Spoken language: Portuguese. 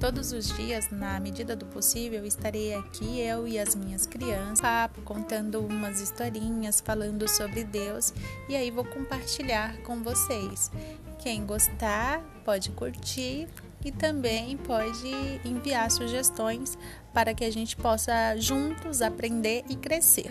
Todos os dias, na medida do possível, estarei aqui eu e as minhas crianças, papo, contando umas historinhas, falando sobre Deus e aí vou compartilhar com vocês. Quem gostar, pode curtir e também pode enviar sugestões para que a gente possa juntos aprender e crescer.